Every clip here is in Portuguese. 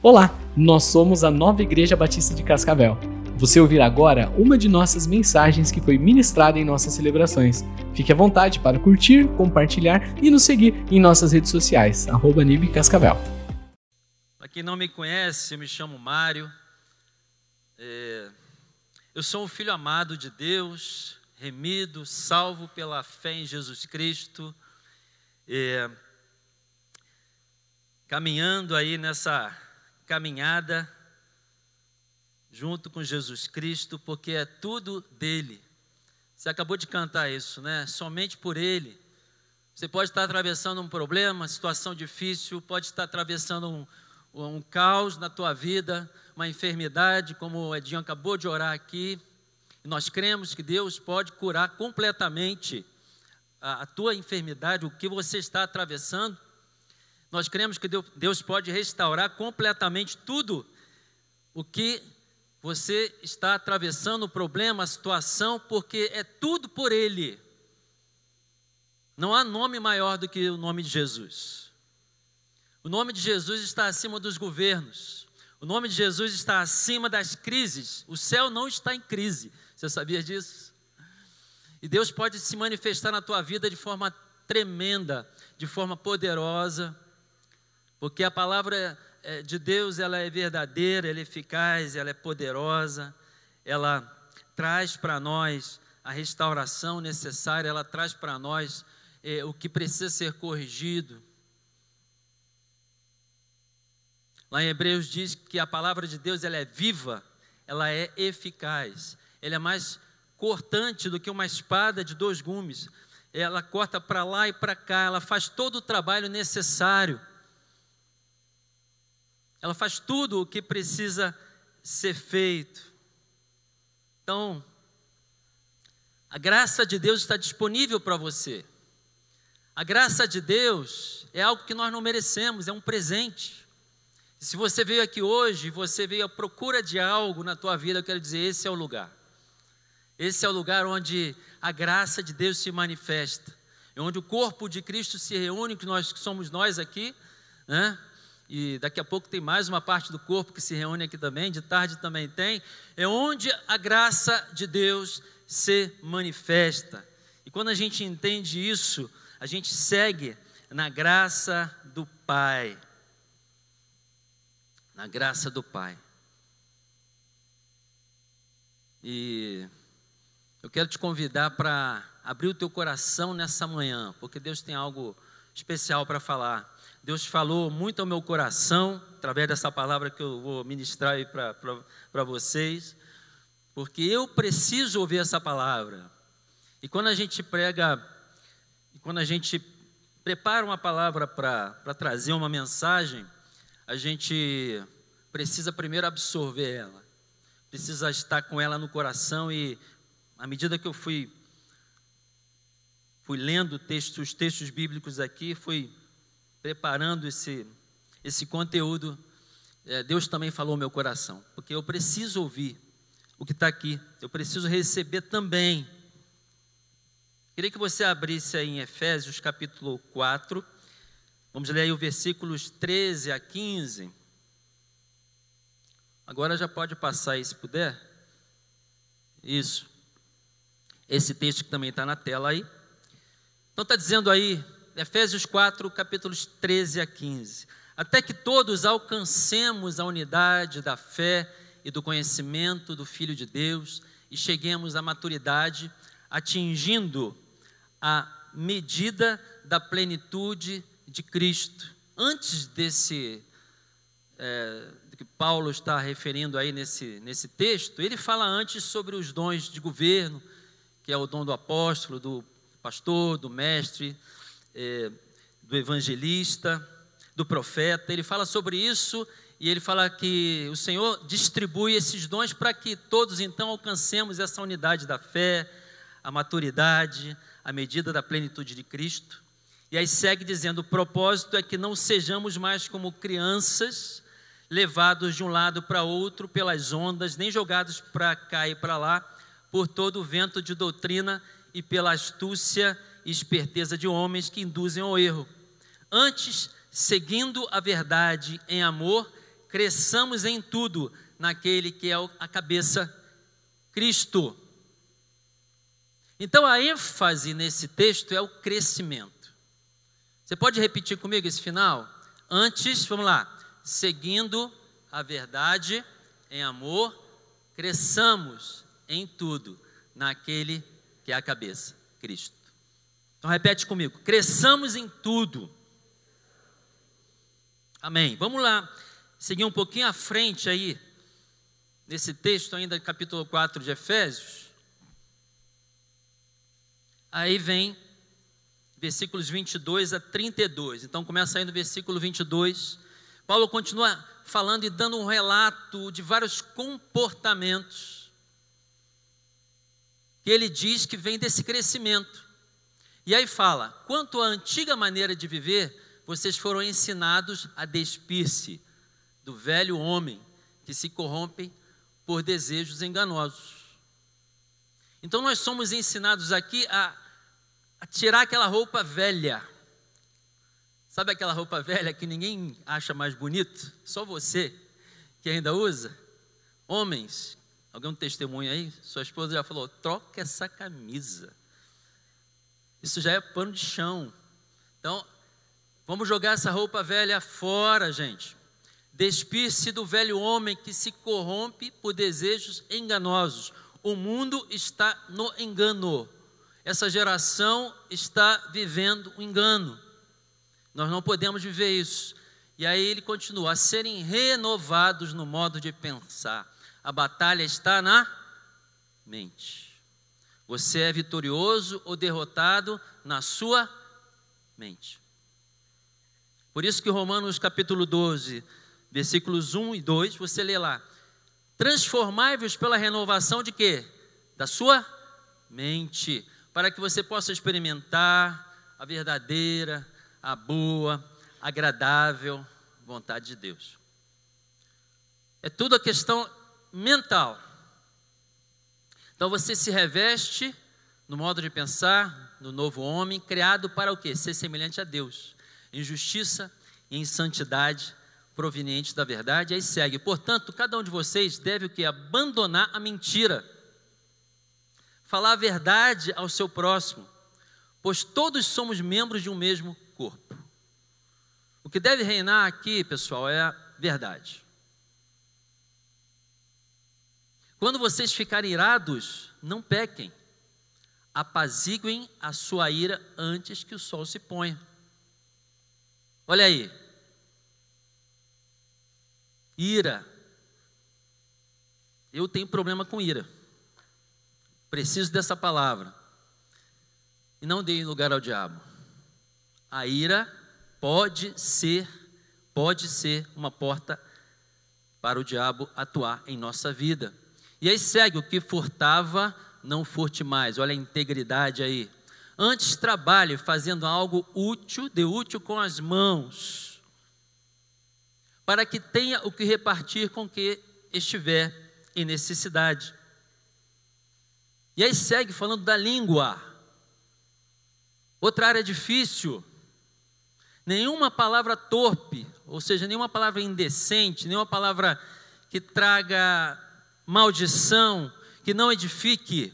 Olá, nós somos a Nova Igreja Batista de Cascavel. Você ouvirá agora uma de nossas mensagens que foi ministrada em nossas celebrações. Fique à vontade para curtir, compartilhar e nos seguir em nossas redes sociais, arroba Cascavel. Para quem não me conhece, eu me chamo Mário. É... Eu sou um filho amado de Deus, remido, salvo pela fé em Jesus Cristo. É... Caminhando aí nessa caminhada junto com Jesus Cristo, porque é tudo dele. Você acabou de cantar isso, né? Somente por ele. Você pode estar atravessando um problema, uma situação difícil, pode estar atravessando um, um caos na tua vida, uma enfermidade, como o Edinho acabou de orar aqui. Nós cremos que Deus pode curar completamente a, a tua enfermidade, o que você está atravessando. Nós cremos que Deus pode restaurar completamente tudo o que você está atravessando o problema, a situação, porque é tudo por Ele. Não há nome maior do que o nome de Jesus. O nome de Jesus está acima dos governos. O nome de Jesus está acima das crises. O céu não está em crise. Você sabia disso? E Deus pode se manifestar na tua vida de forma tremenda, de forma poderosa porque a palavra é, de Deus ela é verdadeira, ela é eficaz, ela é poderosa, ela traz para nós a restauração necessária, ela traz para nós é, o que precisa ser corrigido. Lá em Hebreus diz que a palavra de Deus ela é viva, ela é eficaz, ela é mais cortante do que uma espada de dois gumes. Ela corta para lá e para cá, ela faz todo o trabalho necessário ela faz tudo o que precisa ser feito. Então, a graça de Deus está disponível para você. A graça de Deus é algo que nós não merecemos, é um presente. Se você veio aqui hoje, você veio à procura de algo na tua vida, eu quero dizer, esse é o lugar. Esse é o lugar onde a graça de Deus se manifesta. É onde o corpo de Cristo se reúne, que nós que somos nós aqui, né? E daqui a pouco tem mais uma parte do corpo que se reúne aqui também, de tarde também tem, é onde a graça de Deus se manifesta. E quando a gente entende isso, a gente segue na graça do Pai. Na graça do Pai. E eu quero te convidar para abrir o teu coração nessa manhã, porque Deus tem algo especial para falar. Deus falou muito ao meu coração, através dessa palavra que eu vou ministrar aí para vocês, porque eu preciso ouvir essa palavra. E quando a gente prega, quando a gente prepara uma palavra para trazer uma mensagem, a gente precisa primeiro absorver ela, precisa estar com ela no coração e, à medida que eu fui, fui lendo textos, os textos bíblicos aqui, fui preparando esse, esse conteúdo, é, Deus também falou no meu coração, porque eu preciso ouvir o que está aqui, eu preciso receber também. Queria que você abrisse aí em Efésios capítulo 4, vamos ler aí os versículos 13 a 15. Agora já pode passar aí se puder. Isso. Esse texto que também está na tela aí. Então está dizendo aí, Efésios 4, capítulos 13 a 15. Até que todos alcancemos a unidade da fé e do conhecimento do Filho de Deus e cheguemos à maturidade, atingindo a medida da plenitude de Cristo. Antes desse, é, que Paulo está referindo aí nesse, nesse texto, ele fala antes sobre os dons de governo, que é o dom do apóstolo, do pastor, do mestre, é, do evangelista, do profeta. Ele fala sobre isso e ele fala que o Senhor distribui esses dons para que todos então alcancemos essa unidade da fé, a maturidade, a medida da plenitude de Cristo. E aí segue dizendo: o propósito é que não sejamos mais como crianças, levados de um lado para outro pelas ondas, nem jogados para cá e para lá, por todo o vento de doutrina e pela astúcia e esperteza de homens que induzem ao erro. Antes, seguindo a verdade em amor, cresçamos em tudo naquele que é a cabeça, Cristo. Então a ênfase nesse texto é o crescimento. Você pode repetir comigo esse final? Antes, vamos lá. Seguindo a verdade em amor, cresçamos em tudo naquele que é a cabeça, Cristo. Então repete comigo: cresçamos em tudo. Amém. Vamos lá, seguir um pouquinho à frente aí, nesse texto ainda, capítulo 4 de Efésios. Aí vem versículos 22 a 32. Então começa aí no versículo 22. Paulo continua falando e dando um relato de vários comportamentos que ele diz que vem desse crescimento. E aí fala: quanto à antiga maneira de viver, vocês foram ensinados a despir-se do velho homem que se corrompe por desejos enganosos. Então nós somos ensinados aqui a, a tirar aquela roupa velha. Sabe aquela roupa velha que ninguém acha mais bonito? Só você que ainda usa? Homens, alguém um testemunho aí? Sua esposa já falou: troca essa camisa. Isso já é pano de chão. Então, vamos jogar essa roupa velha fora, gente. Despir-se do velho homem que se corrompe por desejos enganosos. O mundo está no engano. Essa geração está vivendo o um engano. Nós não podemos viver isso. E aí ele continua: a serem renovados no modo de pensar. A batalha está na mente. Você é vitorioso ou derrotado na sua mente. Por isso que Romanos capítulo 12, versículos 1 e 2, você lê lá: Transformai-vos pela renovação de quê? Da sua mente, para que você possa experimentar a verdadeira, a boa, agradável vontade de Deus. É tudo a questão mental. Então você se reveste no modo de pensar, no novo homem, criado para o quê? Ser semelhante a Deus, em justiça e em santidade proveniente da verdade. Aí segue, portanto, cada um de vocês deve o que? Abandonar a mentira. Falar a verdade ao seu próximo, pois todos somos membros de um mesmo corpo. O que deve reinar aqui, pessoal, é a verdade. Quando vocês ficarem irados, não pequem. Apaziguem a sua ira antes que o sol se ponha. Olha aí, Ira. Eu tenho problema com ira. Preciso dessa palavra. E não dei lugar ao diabo. A ira pode ser, pode ser uma porta para o diabo atuar em nossa vida. E aí segue: o que furtava, não furte mais. Olha a integridade aí. Antes trabalhe fazendo algo útil, de útil com as mãos para que tenha o que repartir com que estiver em necessidade. E aí segue falando da língua. Outra área difícil. Nenhuma palavra torpe, ou seja, nenhuma palavra indecente, nenhuma palavra que traga maldição, que não edifique.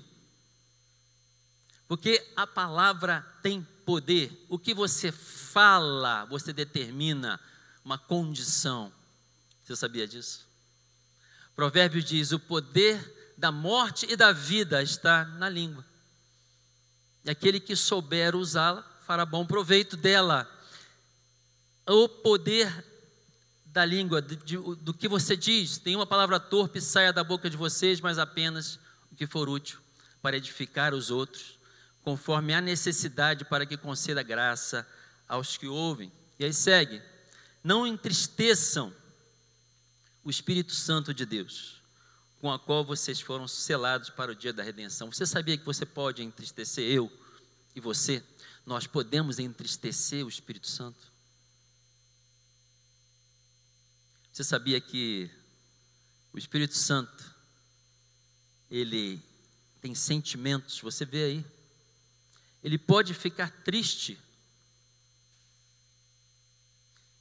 Porque a palavra tem poder. O que você fala, você determina uma condição. Você sabia disso? Provérbio diz: o poder da morte e da vida está na língua. E aquele que souber usá-la fará bom proveito dela. O poder da língua, de, de, do que você diz, nenhuma palavra torpe saia da boca de vocês, mas apenas o que for útil para edificar os outros, conforme a necessidade para que conceda graça aos que ouvem. E aí segue não entristeçam o Espírito Santo de Deus, com a qual vocês foram selados para o dia da redenção. Você sabia que você pode entristecer eu e você? Nós podemos entristecer o Espírito Santo? Você sabia que o Espírito Santo ele tem sentimentos, você vê aí. Ele pode ficar triste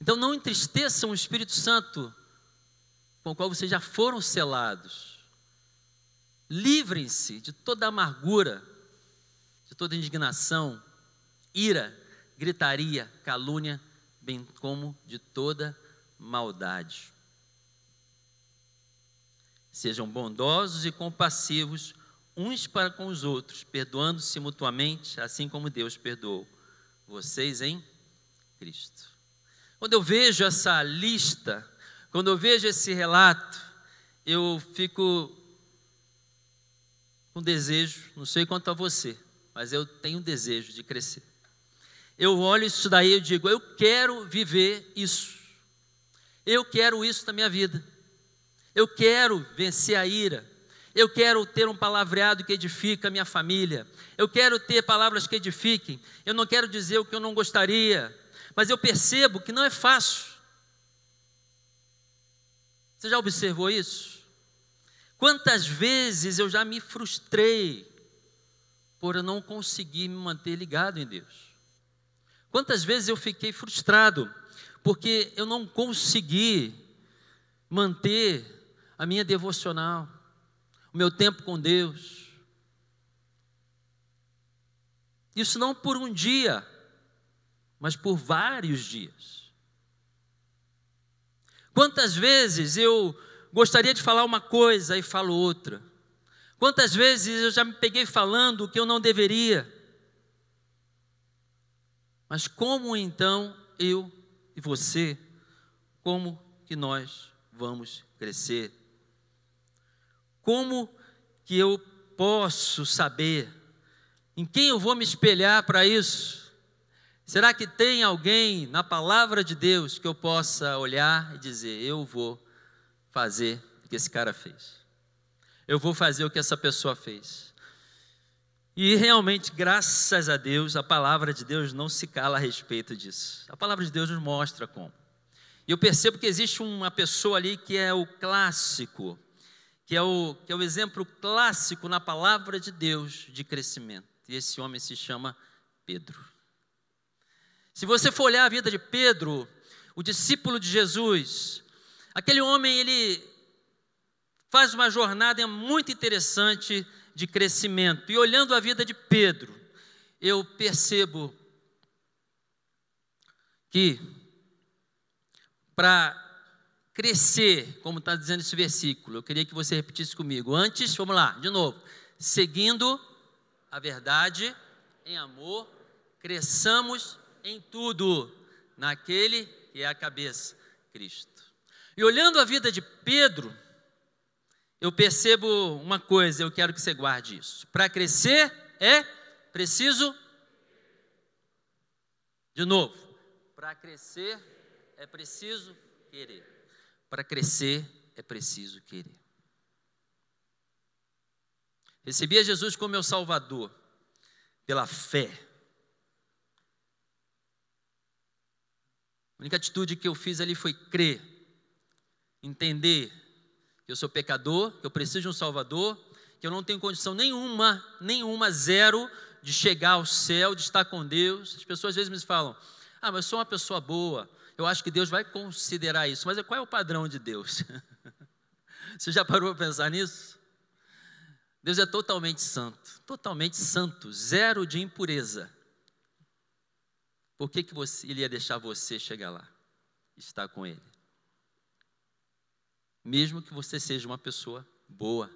então não entristeçam o Espírito Santo com o qual vocês já foram selados. Livrem-se de toda amargura, de toda indignação, ira, gritaria, calúnia, bem como de toda maldade. Sejam bondosos e compassivos uns para com os outros, perdoando-se mutuamente, assim como Deus perdoou vocês em Cristo. Quando eu vejo essa lista, quando eu vejo esse relato, eu fico com desejo, não sei quanto a você, mas eu tenho desejo de crescer. Eu olho isso daí e digo, eu quero viver isso. Eu quero isso na minha vida. Eu quero vencer a ira. Eu quero ter um palavreado que edifica a minha família. Eu quero ter palavras que edifiquem. Eu não quero dizer o que eu não gostaria, mas eu percebo que não é fácil. Você já observou isso? Quantas vezes eu já me frustrei por eu não conseguir me manter ligado em Deus? Quantas vezes eu fiquei frustrado porque eu não consegui manter a minha devocional? o meu tempo com Deus. Isso não por um dia, mas por vários dias. Quantas vezes eu gostaria de falar uma coisa e falo outra? Quantas vezes eu já me peguei falando o que eu não deveria? Mas como então eu e você, como que nós vamos crescer? Como que eu posso saber? Em quem eu vou me espelhar para isso? Será que tem alguém na palavra de Deus que eu possa olhar e dizer: eu vou fazer o que esse cara fez? Eu vou fazer o que essa pessoa fez. E realmente, graças a Deus, a palavra de Deus não se cala a respeito disso. A palavra de Deus nos mostra como. E eu percebo que existe uma pessoa ali que é o clássico que é o, que é o exemplo clássico na palavra de Deus de crescimento. E esse homem se chama Pedro. Se você for olhar a vida de Pedro, o discípulo de Jesus, aquele homem ele faz uma jornada muito interessante de crescimento. E olhando a vida de Pedro, eu percebo que para crescer, como está dizendo esse versículo. Eu queria que você repetisse comigo. Antes, vamos lá, de novo. Seguindo a verdade em amor, cresçamos em tudo naquele que é a cabeça, Cristo. E olhando a vida de Pedro, eu percebo uma coisa, eu quero que você guarde isso. Para crescer é preciso. De novo, para crescer é preciso querer. Para crescer é preciso querer. Recebi a Jesus como meu Salvador pela fé. A única atitude que eu fiz ali foi crer, entender que eu sou pecador, que eu preciso de um Salvador, que eu não tenho condição nenhuma, nenhuma, zero, de chegar ao céu, de estar com Deus. As pessoas às vezes me falam: Ah, mas eu sou uma pessoa boa, eu acho que Deus vai considerar isso. Mas qual é o padrão de Deus? Você já parou para pensar nisso? Deus é totalmente santo, totalmente santo, zero de impureza. Por que, que você, ele ia deixar você chegar lá, estar com ele? Mesmo que você seja uma pessoa boa.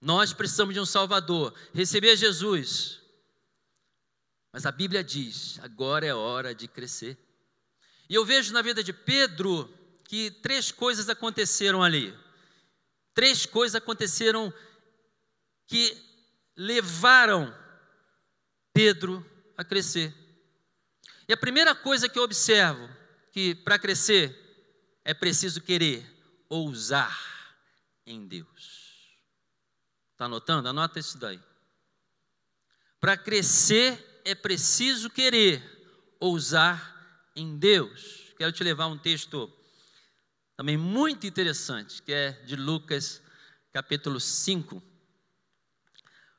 Nós precisamos de um Salvador, receber Jesus. Mas a Bíblia diz: agora é hora de crescer. E eu vejo na vida de Pedro que três coisas aconteceram ali. Três coisas aconteceram que levaram Pedro a crescer. E a primeira coisa que eu observo, que para crescer é preciso querer ousar em Deus. Está anotando? Anota isso daí. Para crescer é preciso querer ousar em Deus. Quero te levar um texto também muito interessante, que é de Lucas capítulo 5.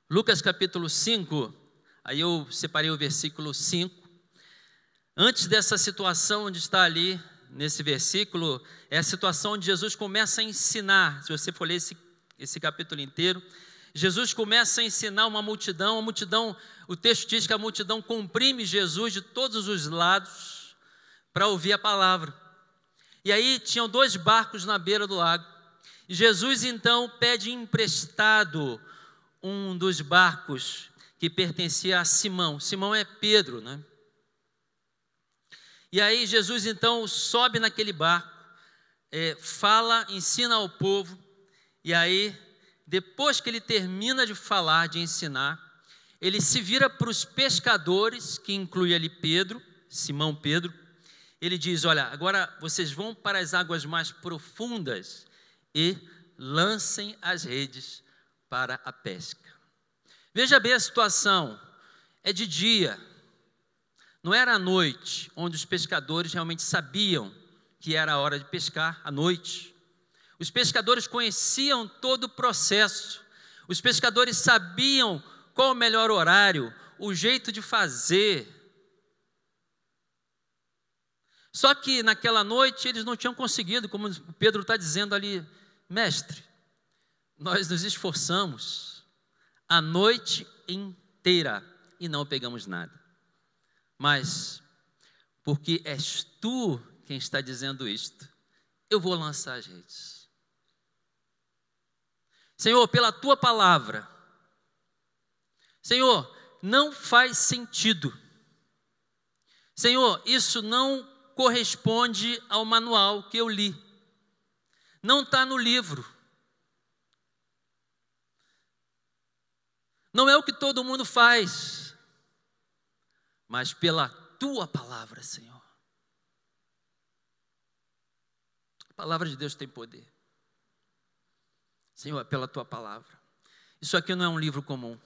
Lucas capítulo 5, aí eu separei o versículo 5. Antes dessa situação onde está ali nesse versículo é a situação onde Jesus começa a ensinar. Se você for ler esse, esse capítulo inteiro, Jesus começa a ensinar uma multidão, a multidão, o texto diz que a multidão comprime Jesus de todos os lados para ouvir a palavra. E aí tinham dois barcos na beira do lago. Jesus então pede emprestado um dos barcos que pertencia a Simão. Simão é Pedro, né? E aí Jesus então sobe naquele barco, é, fala, ensina ao povo, e aí, depois que ele termina de falar, de ensinar, ele se vira para os pescadores, que inclui ali Pedro, Simão Pedro, ele diz: Olha, agora vocês vão para as águas mais profundas e lancem as redes para a pesca. Veja bem a situação: é de dia, não era à noite, onde os pescadores realmente sabiam que era a hora de pescar à noite. Os pescadores conheciam todo o processo, os pescadores sabiam qual o melhor horário, o jeito de fazer. Só que naquela noite eles não tinham conseguido, como Pedro está dizendo ali, mestre, nós nos esforçamos a noite inteira e não pegamos nada mas porque és tu quem está dizendo isto, eu vou lançar as redes. Senhor, pela tua palavra, Senhor, não faz sentido. Senhor, isso não corresponde ao manual que eu li. Não está no livro. Não é o que todo mundo faz mas pela tua palavra, Senhor. A palavra de Deus tem poder. Senhor, é pela tua palavra. Isso aqui não é um livro comum.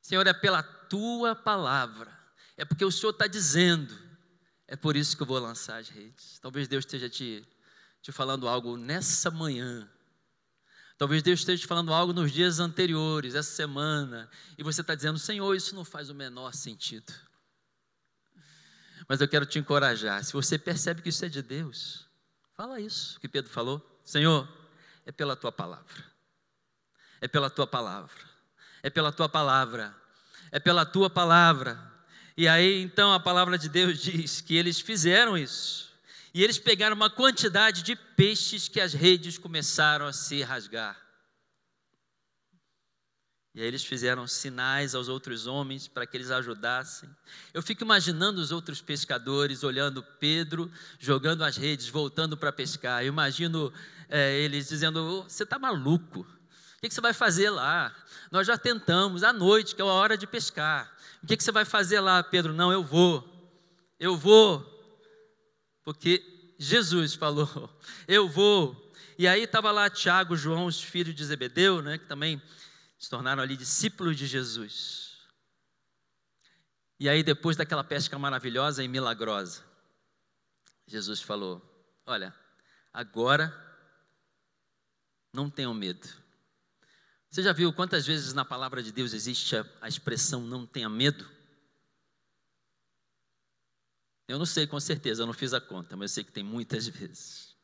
Senhor, é pela tua palavra. É porque o Senhor está dizendo. É por isso que eu vou lançar as redes. Talvez Deus esteja te, te falando algo nessa manhã Talvez Deus esteja te falando algo nos dias anteriores, essa semana, e você está dizendo: Senhor, isso não faz o menor sentido. Mas eu quero te encorajar. Se você percebe que isso é de Deus, fala isso que Pedro falou: Senhor, é pela tua palavra, é pela tua palavra, é pela tua palavra, é pela tua palavra. E aí então a palavra de Deus diz que eles fizeram isso. E eles pegaram uma quantidade de peixes que as redes começaram a se rasgar. E aí eles fizeram sinais aos outros homens para que eles ajudassem. Eu fico imaginando os outros pescadores olhando Pedro jogando as redes, voltando para pescar. Eu imagino é, eles dizendo: Você está maluco? O que você vai fazer lá? Nós já tentamos à noite, que é a hora de pescar. O que você vai fazer lá, Pedro? Não, eu vou. Eu vou porque Jesus falou: Eu vou. E aí estava lá Tiago, João, os filhos de Zebedeu, né, que também se tornaram ali discípulos de Jesus. E aí, depois daquela pesca maravilhosa e milagrosa, Jesus falou: Olha, agora não tenham medo. Você já viu quantas vezes na palavra de Deus existe a, a expressão não tenha medo? Eu não sei com certeza, eu não fiz a conta, mas eu sei que tem muitas vezes.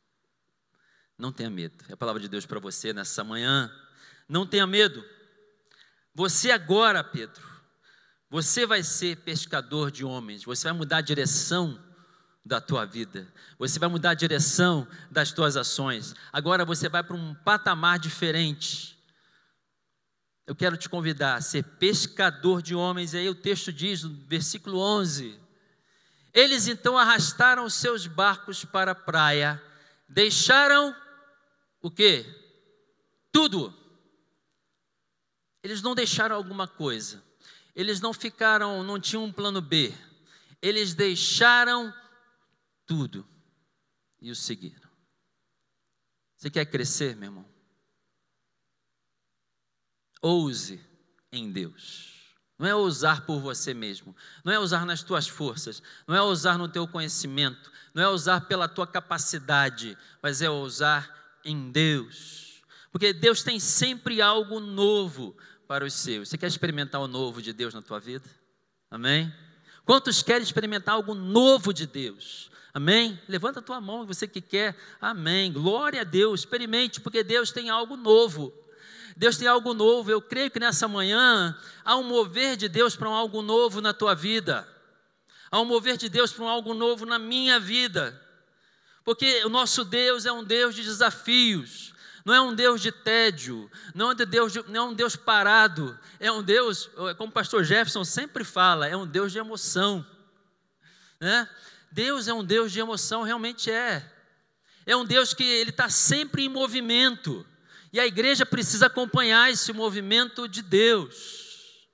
Não tenha medo. É a palavra de Deus para você nessa manhã. Não tenha medo. Você agora, Pedro, você vai ser pescador de homens. Você vai mudar a direção da tua vida. Você vai mudar a direção das tuas ações. Agora você vai para um patamar diferente. Eu quero te convidar a ser pescador de homens. E aí o texto diz, no versículo 11: eles então arrastaram os seus barcos para a praia, deixaram o quê? Tudo. Eles não deixaram alguma coisa. Eles não ficaram, não tinham um plano B. Eles deixaram tudo e o seguiram. Você quer crescer, meu irmão? Ouse em Deus. Não é ousar por você mesmo, não é ousar nas tuas forças, não é ousar no teu conhecimento, não é ousar pela tua capacidade, mas é ousar em Deus. Porque Deus tem sempre algo novo para os seus. Você quer experimentar o novo de Deus na tua vida? Amém? Quantos querem experimentar algo novo de Deus? Amém? Levanta a tua mão, você que quer. Amém. Glória a Deus. Experimente, porque Deus tem algo novo. Deus tem algo novo. Eu creio que nessa manhã há um mover de Deus para um algo novo na tua vida. Há um mover de Deus para um algo novo na minha vida. Porque o nosso Deus é um Deus de desafios. Não é um Deus de tédio, não é, de Deus de, não é um Deus parado, é um Deus, como o pastor Jefferson sempre fala, é um Deus de emoção. Né? Deus é um Deus de emoção, realmente é. É um Deus que ele está sempre em movimento. E a igreja precisa acompanhar esse movimento de Deus.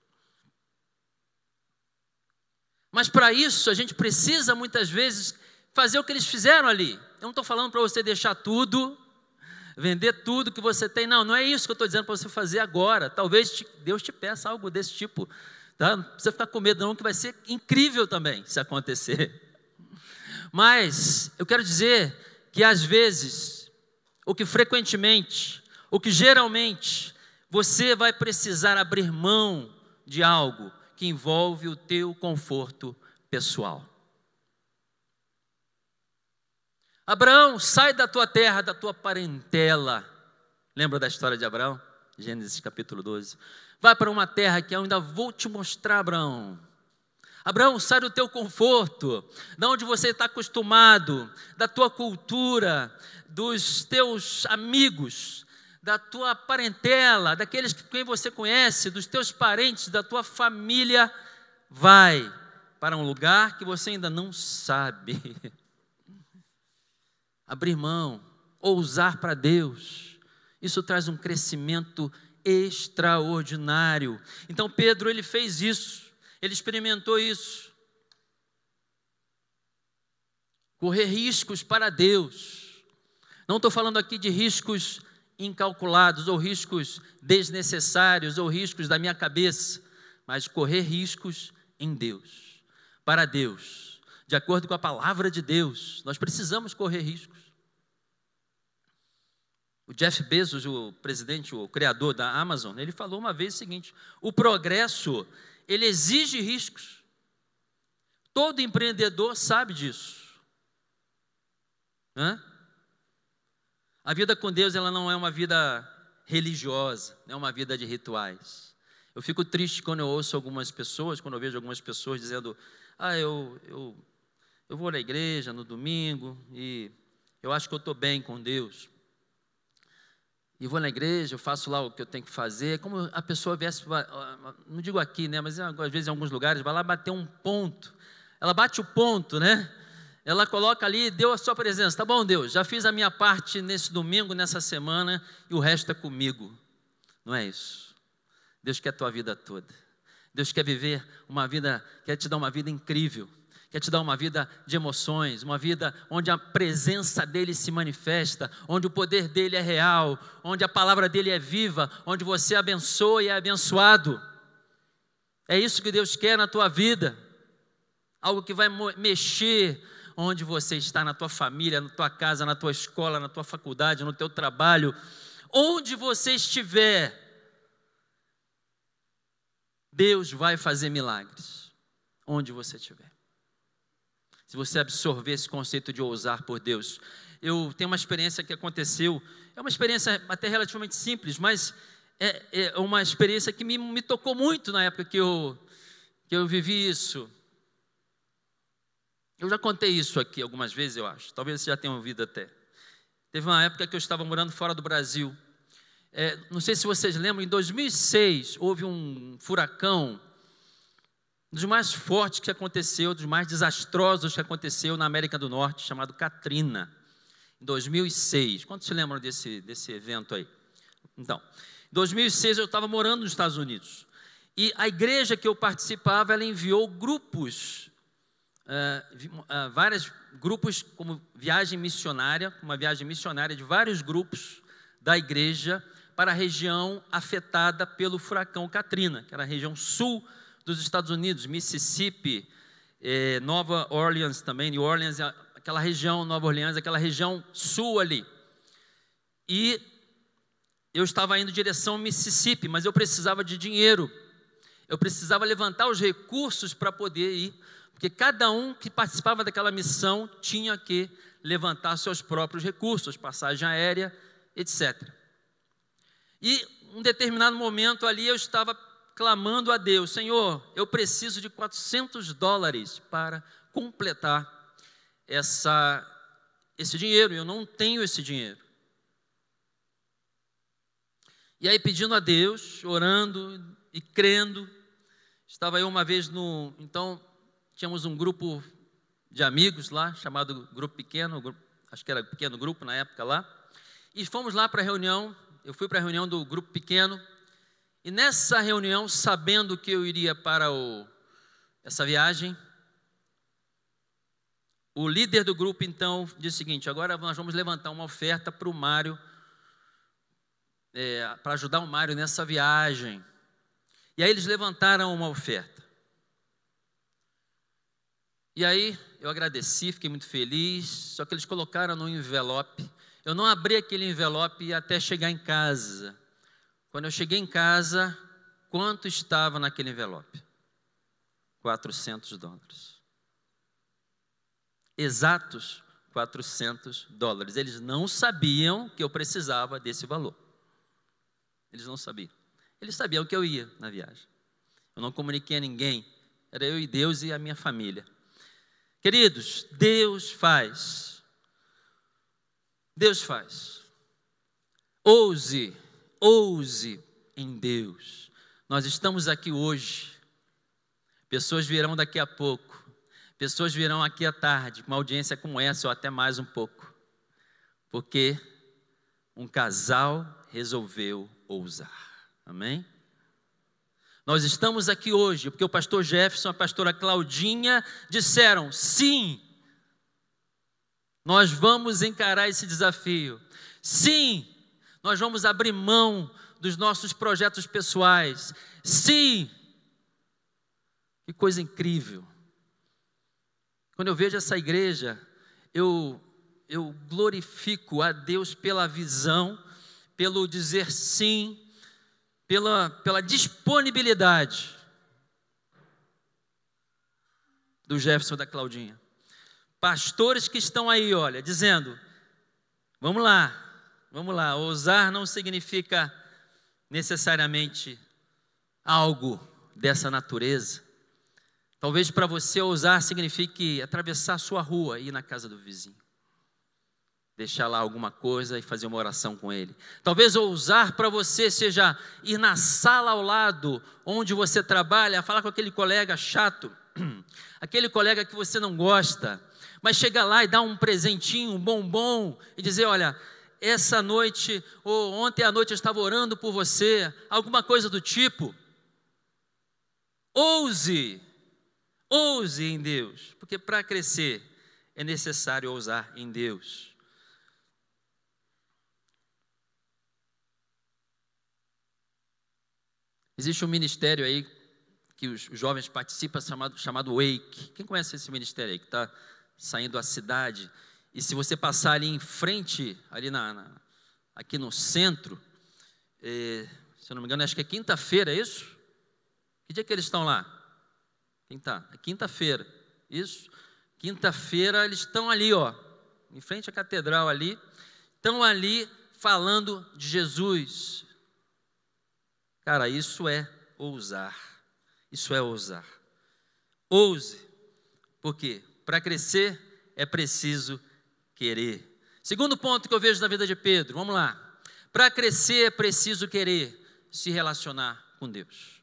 Mas para isso a gente precisa muitas vezes fazer o que eles fizeram ali. Eu não estou falando para você deixar tudo, vender tudo que você tem. Não, não é isso que eu estou dizendo para você fazer agora. Talvez Deus te peça algo desse tipo. Tá? Não precisa ficar com medo, não, que vai ser incrível também se acontecer. Mas eu quero dizer que às vezes, o que frequentemente, o que geralmente, você vai precisar abrir mão de algo que envolve o teu conforto pessoal. Abraão, sai da tua terra, da tua parentela. Lembra da história de Abraão? Gênesis capítulo 12. Vai para uma terra que eu ainda vou te mostrar, Abraão. Abraão, sai do teu conforto, da onde você está acostumado, da tua cultura, dos teus amigos, da tua parentela, daqueles que quem você conhece, dos teus parentes, da tua família. Vai para um lugar que você ainda não sabe. abrir mão, ousar para Deus. Isso traz um crescimento extraordinário. Então Pedro ele fez isso, ele experimentou isso. Correr riscos para Deus. Não estou falando aqui de riscos incalculados ou riscos desnecessários ou riscos da minha cabeça, mas correr riscos em Deus, para Deus, de acordo com a palavra de Deus. Nós precisamos correr riscos. O Jeff Bezos, o presidente, o criador da Amazon, ele falou uma vez o seguinte: o progresso ele exige riscos. Todo empreendedor sabe disso. Hã? A vida com Deus ela não é uma vida religiosa, não é uma vida de rituais. Eu fico triste quando eu ouço algumas pessoas, quando eu vejo algumas pessoas dizendo: Ah, eu, eu, eu vou na igreja no domingo e eu acho que eu estou bem com Deus e vou na igreja, eu faço lá o que eu tenho que fazer. Como a pessoa viesse, não digo aqui, né, mas às vezes em alguns lugares, vai lá bater um ponto. Ela bate o ponto, né? Ela coloca ali, deu a sua presença. Tá bom, Deus, já fiz a minha parte nesse domingo, nessa semana, e o resto é comigo. Não é isso. Deus quer a tua vida toda. Deus quer viver uma vida, quer te dar uma vida incrível quer te dar uma vida de emoções, uma vida onde a presença dele se manifesta, onde o poder dele é real, onde a palavra dele é viva, onde você abençoa e é abençoado. É isso que Deus quer na tua vida. Algo que vai mexer onde você está, na tua família, na tua casa, na tua escola, na tua faculdade, no teu trabalho, onde você estiver, Deus vai fazer milagres, onde você estiver se você absorver esse conceito de ousar por Deus. Eu tenho uma experiência que aconteceu, é uma experiência até relativamente simples, mas é, é uma experiência que me, me tocou muito na época que eu, que eu vivi isso. Eu já contei isso aqui algumas vezes, eu acho. Talvez você já tenha ouvido até. Teve uma época que eu estava morando fora do Brasil. É, não sei se vocês lembram, em 2006 houve um furacão um dos mais fortes que aconteceu, dos mais desastrosos que aconteceu na América do Norte, chamado Katrina, em 2006. Quantos se lembram desse, desse evento aí? Então, em 2006 eu estava morando nos Estados Unidos. E a igreja que eu participava, ela enviou grupos, uh, uh, vários grupos como viagem missionária, uma viagem missionária de vários grupos da igreja para a região afetada pelo furacão Katrina, que era a região sul dos Estados Unidos, Mississippi, eh, Nova Orleans também, New Orleans, aquela região, Nova Orleans, aquela região sul ali. E eu estava indo em direção ao Mississippi, mas eu precisava de dinheiro. Eu precisava levantar os recursos para poder ir, porque cada um que participava daquela missão tinha que levantar seus próprios recursos, passagem aérea, etc. E um determinado momento ali eu estava clamando a Deus: Senhor, eu preciso de 400 dólares para completar essa, esse dinheiro, eu não tenho esse dinheiro. E aí, pedindo a Deus, orando e crendo, estava eu uma vez no. Então, tínhamos um grupo de amigos lá, chamado Grupo Pequeno, acho que era pequeno grupo na época lá, e fomos lá para a reunião. Eu fui para a reunião do grupo pequeno, e nessa reunião, sabendo que eu iria para o, essa viagem, o líder do grupo então disse o seguinte: agora nós vamos levantar uma oferta para o Mário, é, para ajudar o Mário nessa viagem. E aí eles levantaram uma oferta. E aí eu agradeci, fiquei muito feliz, só que eles colocaram no envelope. Eu não abri aquele envelope até chegar em casa. Quando eu cheguei em casa, quanto estava naquele envelope? 400 dólares exatos 400 dólares. Eles não sabiam que eu precisava desse valor. Eles não sabiam. Eles sabiam que eu ia na viagem. Eu não comuniquei a ninguém. Era eu e Deus e a minha família. Queridos, Deus faz. Deus faz. Ouse, ouse em Deus. Nós estamos aqui hoje. Pessoas virão daqui a pouco Pessoas virão aqui à tarde com uma audiência como essa, ou até mais um pouco, porque um casal resolveu ousar. Amém? Nós estamos aqui hoje porque o pastor Jefferson e a pastora Claudinha disseram: sim, nós vamos encarar esse desafio. Sim, nós vamos abrir mão dos nossos projetos pessoais. Sim, que coisa incrível. Quando eu vejo essa igreja, eu, eu glorifico a Deus pela visão, pelo dizer sim, pela, pela disponibilidade do Jefferson da Claudinha. Pastores que estão aí, olha, dizendo: vamos lá, vamos lá, ousar não significa necessariamente algo dessa natureza. Talvez para você ousar signifique atravessar a sua rua e ir na casa do vizinho. Deixar lá alguma coisa e fazer uma oração com ele. Talvez ousar para você seja ir na sala ao lado onde você trabalha, falar com aquele colega chato, aquele colega que você não gosta, mas chegar lá e dar um presentinho, um bombom e dizer: Olha, essa noite ou ontem à noite eu estava orando por você, alguma coisa do tipo. Ouse Ouse em Deus, porque para crescer é necessário ousar em Deus. Existe um ministério aí que os jovens participam chamado, chamado Wake. Quem conhece esse ministério aí que está saindo da cidade? E se você passar ali em frente, ali na, na aqui no centro, é, se eu não me engano, acho que é quinta-feira, é isso? Que dia que eles estão lá? Quem está? É quinta-feira. Isso. Quinta-feira eles estão ali, ó, em frente à catedral ali, estão ali falando de Jesus. Cara, isso é ousar. Isso é ousar. Ouse. Por quê? Para crescer é preciso querer. Segundo ponto que eu vejo na vida de Pedro, vamos lá. Para crescer é preciso querer se relacionar com Deus.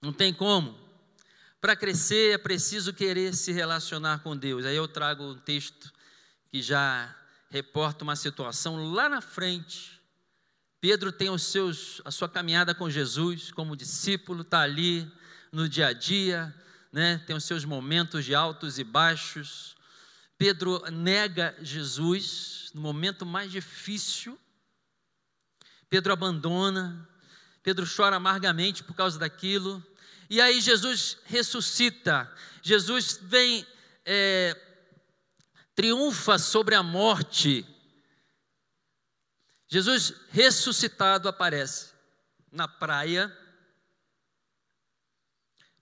Não tem como para crescer é preciso querer se relacionar com Deus. Aí eu trago um texto que já reporta uma situação lá na frente. Pedro tem os seus, a sua caminhada com Jesus como discípulo, está ali no dia a dia, né? tem os seus momentos de altos e baixos. Pedro nega Jesus no momento mais difícil. Pedro abandona, Pedro chora amargamente por causa daquilo. E aí Jesus ressuscita, Jesus vem, é, triunfa sobre a morte. Jesus ressuscitado aparece na praia,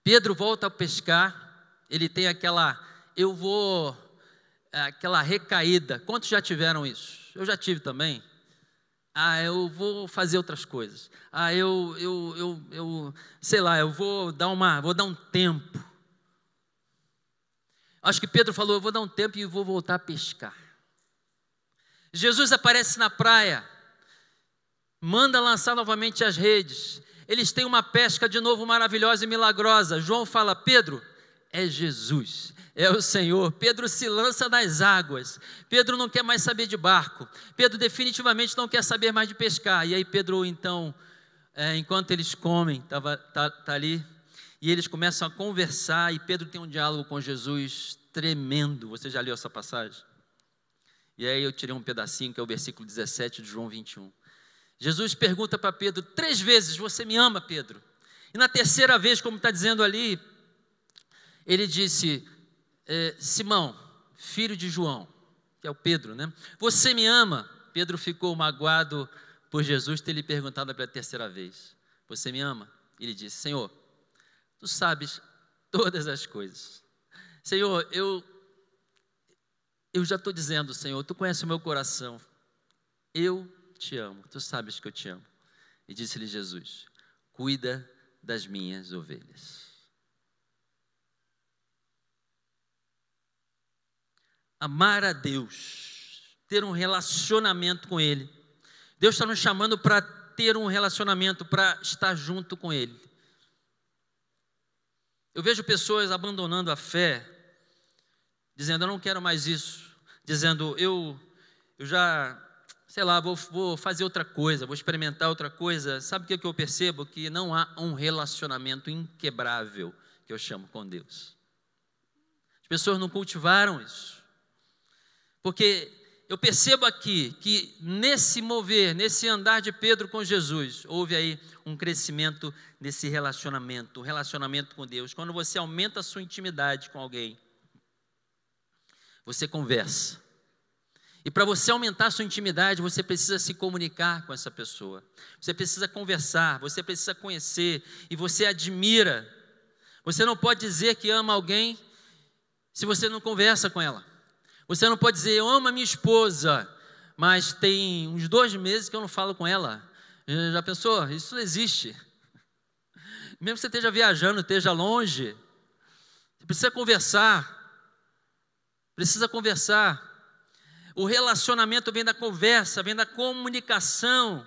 Pedro volta a pescar, ele tem aquela, eu vou, aquela recaída. Quantos já tiveram isso? Eu já tive também. Ah, eu vou fazer outras coisas. Ah, eu, eu, eu, eu sei lá, eu vou dar uma, vou dar um tempo. Acho que Pedro falou, eu vou dar um tempo e vou voltar a pescar. Jesus aparece na praia, manda lançar novamente as redes. Eles têm uma pesca de novo maravilhosa e milagrosa. João fala: Pedro, é Jesus, é o Senhor. Pedro se lança nas águas. Pedro não quer mais saber de barco. Pedro definitivamente não quer saber mais de pescar. E aí, Pedro, então, é, enquanto eles comem, estava tá, tá ali, e eles começam a conversar. E Pedro tem um diálogo com Jesus tremendo. Você já leu essa passagem? E aí eu tirei um pedacinho, que é o versículo 17 de João 21. Jesus pergunta para Pedro três vezes: Você me ama, Pedro? E na terceira vez, como está dizendo ali, ele disse: é, Simão, filho de João, que é o Pedro, né? Você me ama? Pedro ficou magoado por Jesus ter lhe perguntado pela terceira vez: Você me ama? Ele disse: Senhor, tu sabes todas as coisas. Senhor, eu eu já estou dizendo, Senhor, tu conheces o meu coração. Eu te amo, tu sabes que eu te amo. E disse-lhe Jesus: Cuida das minhas ovelhas. Amar a Deus, ter um relacionamento com Ele. Deus está nos chamando para ter um relacionamento, para estar junto com Ele. Eu vejo pessoas abandonando a fé dizendo: Eu não quero mais isso. Dizendo: Eu, eu já, sei lá, vou, vou fazer outra coisa, vou experimentar outra coisa. Sabe o que, que eu percebo? Que não há um relacionamento inquebrável, que eu chamo com Deus. As pessoas não cultivaram isso. Porque eu percebo aqui que nesse mover, nesse andar de Pedro com Jesus, houve aí um crescimento nesse relacionamento, um relacionamento com Deus. Quando você aumenta a sua intimidade com alguém, você conversa. E para você aumentar a sua intimidade, você precisa se comunicar com essa pessoa. Você precisa conversar, você precisa conhecer e você admira. Você não pode dizer que ama alguém se você não conversa com ela. Você não pode dizer, eu amo a minha esposa, mas tem uns dois meses que eu não falo com ela. Já pensou? Isso não existe. Mesmo que você esteja viajando, esteja longe, você precisa conversar. Precisa conversar. O relacionamento vem da conversa, vem da comunicação.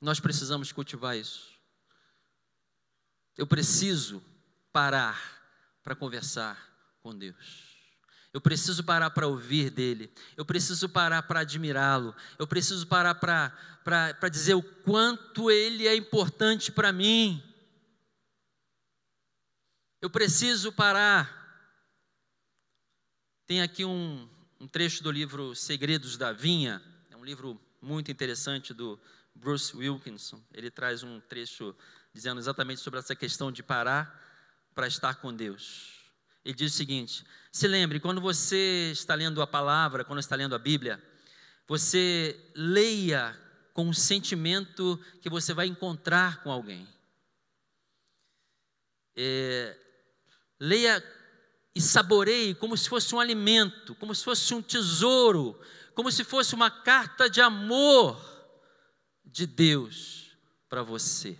Nós precisamos cultivar isso. Eu preciso parar para conversar com Deus. Eu preciso parar para ouvir dele. Eu preciso parar para admirá-lo. Eu preciso parar para dizer o quanto ele é importante para mim. Eu preciso parar. Tem aqui um, um trecho do livro Segredos da Vinha, é um livro muito interessante do Bruce Wilkinson. Ele traz um trecho dizendo exatamente sobre essa questão de parar para estar com Deus. Ele diz o seguinte: se lembre, quando você está lendo a palavra, quando está lendo a Bíblia, você leia com o sentimento que você vai encontrar com alguém. É, Leia e saboreie como se fosse um alimento, como se fosse um tesouro, como se fosse uma carta de amor de Deus para você.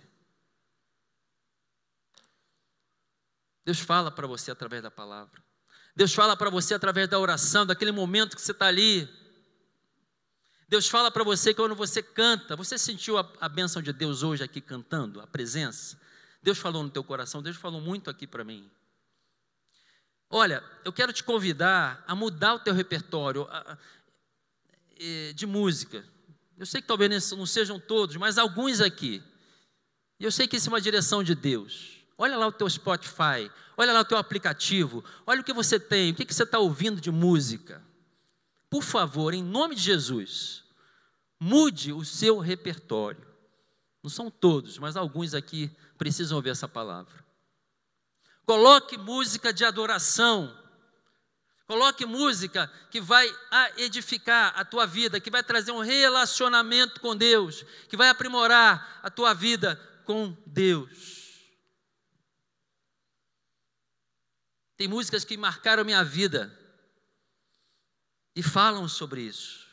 Deus fala para você através da palavra. Deus fala para você através da oração, daquele momento que você está ali. Deus fala para você quando você canta. Você sentiu a, a bênção de Deus hoje aqui cantando, a presença? Deus falou no teu coração, Deus falou muito aqui para mim. Olha, eu quero te convidar a mudar o teu repertório de música. Eu sei que talvez não sejam todos, mas alguns aqui. E eu sei que isso é uma direção de Deus. Olha lá o teu Spotify, olha lá o teu aplicativo, olha o que você tem, o que você está ouvindo de música. Por favor, em nome de Jesus, mude o seu repertório. Não são todos, mas alguns aqui precisam ouvir essa palavra. Coloque música de adoração. Coloque música que vai edificar a tua vida, que vai trazer um relacionamento com Deus, que vai aprimorar a tua vida com Deus. Tem músicas que marcaram minha vida e falam sobre isso.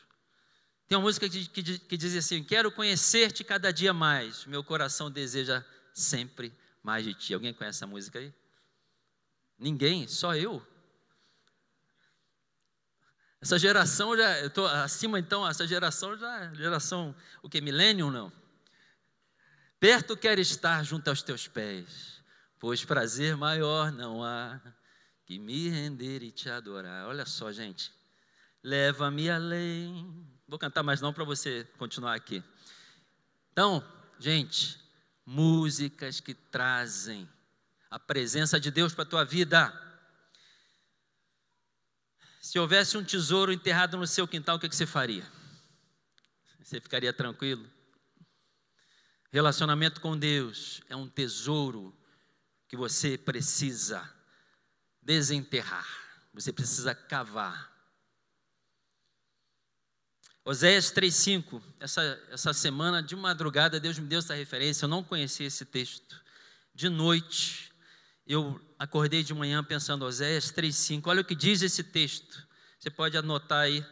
Tem uma música que, que, que diz assim: Quero conhecer-te cada dia mais, meu coração deseja sempre mais de ti. Alguém conhece essa música aí? Ninguém, só eu. Essa geração já, eu estou acima então, essa geração já, geração, o que, milênio não? Perto quero estar junto aos teus pés, pois prazer maior não há que me render e te adorar. Olha só, gente. Leva-me além. Vou cantar mais não para você continuar aqui. Então, gente, músicas que trazem a presença de Deus para a tua vida. Se houvesse um tesouro enterrado no seu quintal, o que, que você faria? Você ficaria tranquilo? Relacionamento com Deus é um tesouro que você precisa desenterrar, você precisa cavar. Oséias 3,5, essa, essa semana de madrugada, Deus me deu essa referência, eu não conhecia esse texto. De noite, eu acordei de manhã pensando, Oséias 3,5, olha o que diz esse texto. Você pode anotar aí.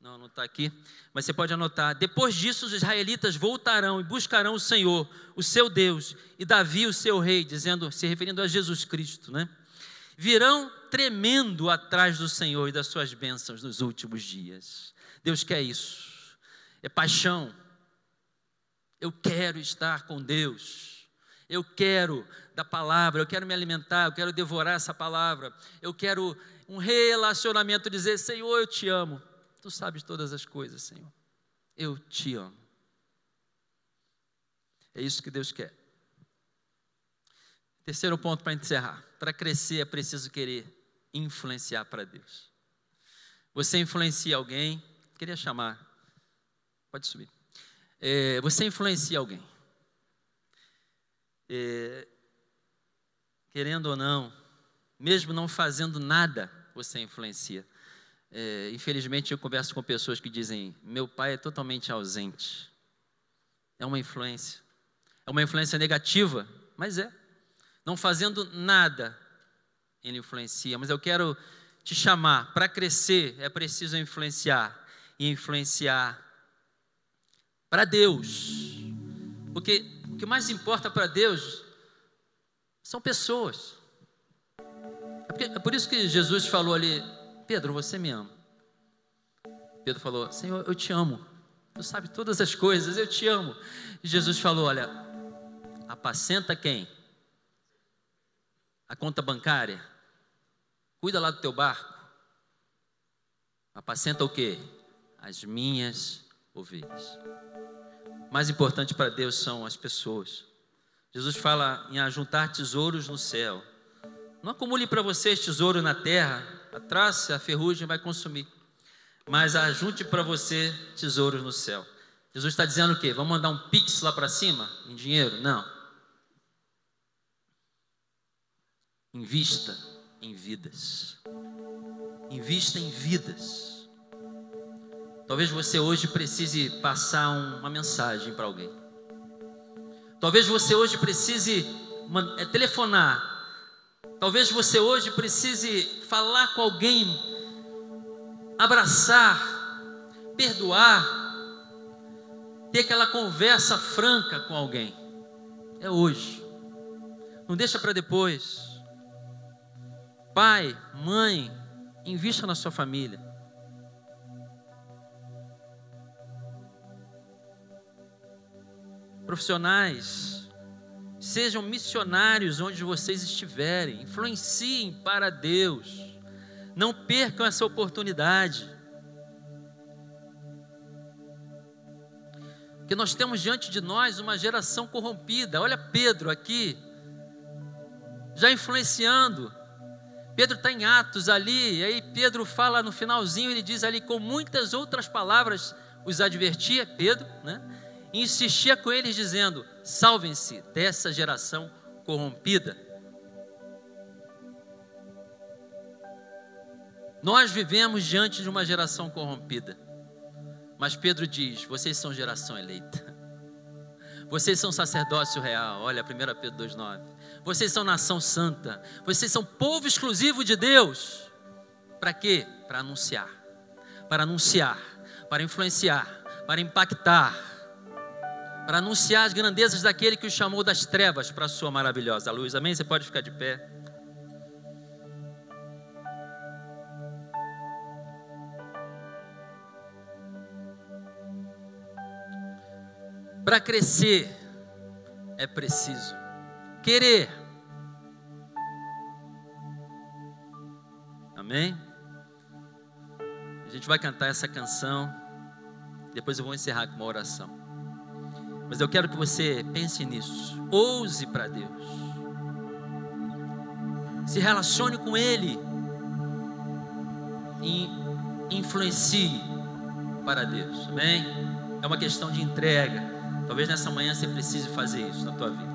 Não, não está aqui. Mas você pode anotar. Depois disso, os israelitas voltarão e buscarão o Senhor, o seu Deus, e Davi, o seu rei, dizendo, se referindo a Jesus Cristo, né? Virão tremendo atrás do Senhor e das suas bênçãos nos últimos dias. Deus quer isso. É paixão. Eu quero estar com Deus. Eu quero da palavra, eu quero me alimentar, eu quero devorar essa palavra, eu quero um relacionamento, dizer: Senhor, eu te amo. Tu sabes todas as coisas, Senhor. Eu te amo. É isso que Deus quer. Terceiro ponto para encerrar: para crescer é preciso querer influenciar para Deus. Você influencia alguém, queria chamar, pode subir. É, você influencia alguém. É, querendo ou não, mesmo não fazendo nada, você influencia. É, infelizmente, eu converso com pessoas que dizem: meu pai é totalmente ausente. É uma influência. É uma influência negativa, mas é. Não fazendo nada, ele influencia. Mas eu quero te chamar: para crescer é preciso influenciar. E influenciar para Deus. Porque o que mais importa para Deus são pessoas. É, porque, é por isso que Jesus falou ali: Pedro, você me ama. Pedro falou: Senhor, eu te amo. Tu sabe todas as coisas, eu te amo. E Jesus falou: Olha, apacenta quem? A conta bancária. Cuida lá do teu barco. Apacenta o quê? As minhas ovelhas. Mais importante para Deus são as pessoas. Jesus fala em ajuntar tesouros no céu. Não acumule para vocês tesouro na terra, a traça, a ferrugem vai consumir. Mas ajunte para você tesouros no céu. Jesus está dizendo o quê? Vamos mandar um pix lá para cima em dinheiro? Não. Invista em vidas. Invista em vidas. Talvez você hoje precise passar uma mensagem para alguém. Talvez você hoje precise é, telefonar. Talvez você hoje precise falar com alguém, abraçar, perdoar, ter aquela conversa franca com alguém. É hoje. Não deixa para depois. Pai, mãe, invista na sua família. Profissionais, sejam missionários onde vocês estiverem, influenciem para Deus, não percam essa oportunidade. Que nós temos diante de nós uma geração corrompida. Olha Pedro aqui, já influenciando. Pedro está em Atos ali, e aí Pedro fala no finalzinho, ele diz ali com muitas outras palavras, os advertia, Pedro, né? Insistia com eles, dizendo: Salvem-se dessa geração corrompida. Nós vivemos diante de uma geração corrompida, mas Pedro diz: Vocês são geração eleita, Vocês são sacerdócio real. Olha, 1 Pedro 2,9. Vocês são nação santa. Vocês são povo exclusivo de Deus. Para quê? Para anunciar. Para anunciar. Para influenciar. Para impactar. Para anunciar as grandezas daquele que o chamou das trevas para a sua maravilhosa luz. Amém? Você pode ficar de pé. Para crescer é preciso querer. Amém? A gente vai cantar essa canção. Depois eu vou encerrar com uma oração. Mas eu quero que você pense nisso. Ouse para Deus. Se relacione com Ele. E influencie para Deus. Amém? É uma questão de entrega. Talvez nessa manhã você precise fazer isso na tua vida.